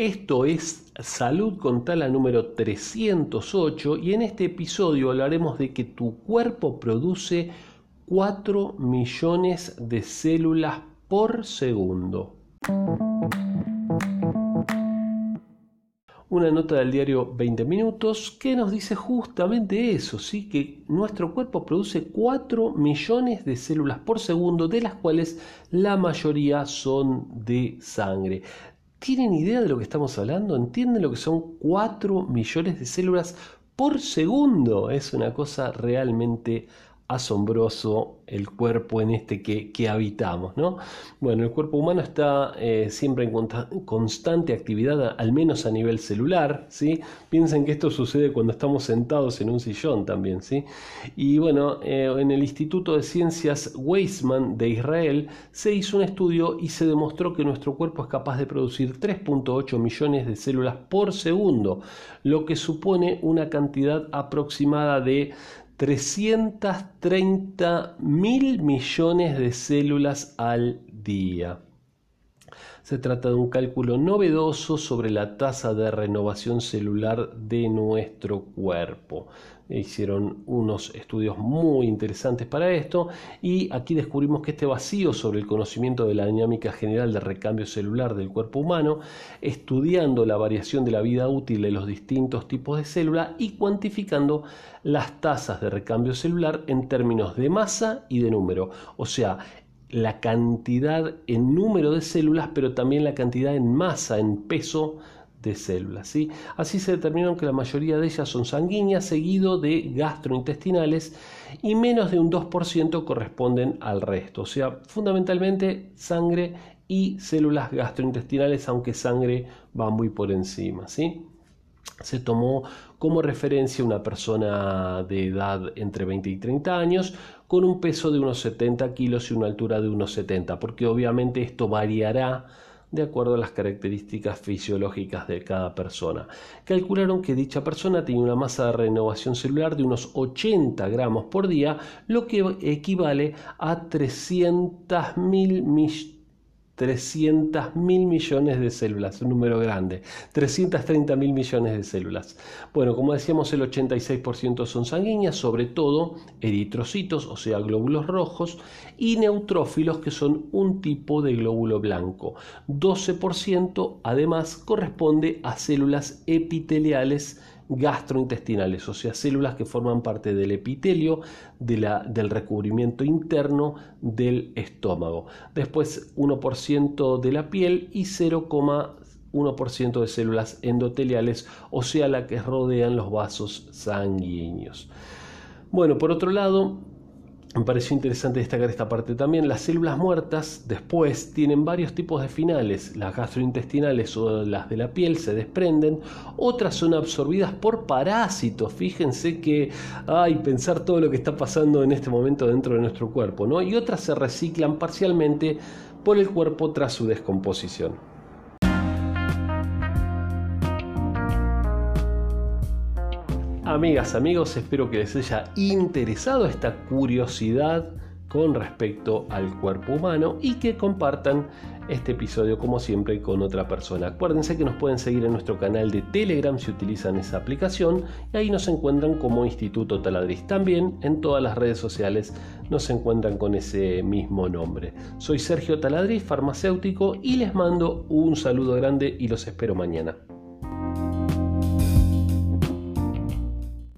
Esto es Salud con Tala número 308 y en este episodio hablaremos de que tu cuerpo produce 4 millones de células por segundo. Una nota del diario 20 minutos que nos dice justamente eso, ¿sí? que nuestro cuerpo produce 4 millones de células por segundo, de las cuales la mayoría son de sangre. ¿Tienen idea de lo que estamos hablando? ¿Entienden lo que son 4 millones de células por segundo? Es una cosa realmente asombroso el cuerpo en este que, habitamos. ¿no? Bueno, el cuerpo humano está eh, siempre en constante actividad, al menos a nivel celular. ¿sí? Piensen que esto sucede cuando estamos sentados en un sillón también. ¿sí? Y bueno, eh, en el Instituto de Ciencias Weizmann de Israel se hizo un estudio y se demostró que nuestro cuerpo es capaz de producir 3.8 millones de células por segundo, lo que supone una cantidad aproximada de 330 mil millones de células al día. Se trata de un cálculo novedoso sobre la tasa de renovación celular de nuestro cuerpo. Hicieron unos estudios muy interesantes para esto y aquí descubrimos que este vacío sobre el conocimiento de la dinámica general de recambio celular del cuerpo humano, estudiando la variación de la vida útil de los distintos tipos de célula y cuantificando las tasas de recambio celular en términos de masa y de número, o sea, la cantidad en número de células, pero también la cantidad en masa, en peso de células. ¿sí? Así se determinó que la mayoría de ellas son sanguíneas, seguido de gastrointestinales y menos de un 2% corresponden al resto. O sea, fundamentalmente sangre y células gastrointestinales, aunque sangre va muy por encima. ¿sí? Se tomó como referencia una persona de edad entre 20 y 30 años con un peso de unos 70 kilos y una altura de unos 70, porque obviamente esto variará de acuerdo a las características fisiológicas de cada persona. Calcularon que dicha persona tenía una masa de renovación celular de unos 80 gramos por día, lo que equivale a 300.000 millones 300 mil millones de células, un número grande, 330 mil millones de células. Bueno, como decíamos, el 86% son sanguíneas, sobre todo eritrocitos, o sea, glóbulos rojos, y neutrófilos, que son un tipo de glóbulo blanco. 12% además corresponde a células epiteliales gastrointestinales, o sea, células que forman parte del epitelio, del recubrimiento interno del estómago. Después 1% de la piel y 0,1% de células endoteliales, o sea, las que rodean los vasos sanguíneos. Bueno, por otro lado, me pareció interesante destacar esta parte también. Las células muertas después tienen varios tipos de finales. Las gastrointestinales o las de la piel se desprenden. Otras son absorbidas por parásitos. Fíjense que hay pensar todo lo que está pasando en este momento dentro de nuestro cuerpo. ¿no? Y otras se reciclan parcialmente por el cuerpo tras su descomposición. Amigas, amigos, espero que les haya interesado esta curiosidad con respecto al cuerpo humano y que compartan este episodio como siempre con otra persona. Acuérdense que nos pueden seguir en nuestro canal de Telegram si utilizan esa aplicación y ahí nos encuentran como Instituto Taladriz. También en todas las redes sociales nos encuentran con ese mismo nombre. Soy Sergio Taladriz, farmacéutico y les mando un saludo grande y los espero mañana.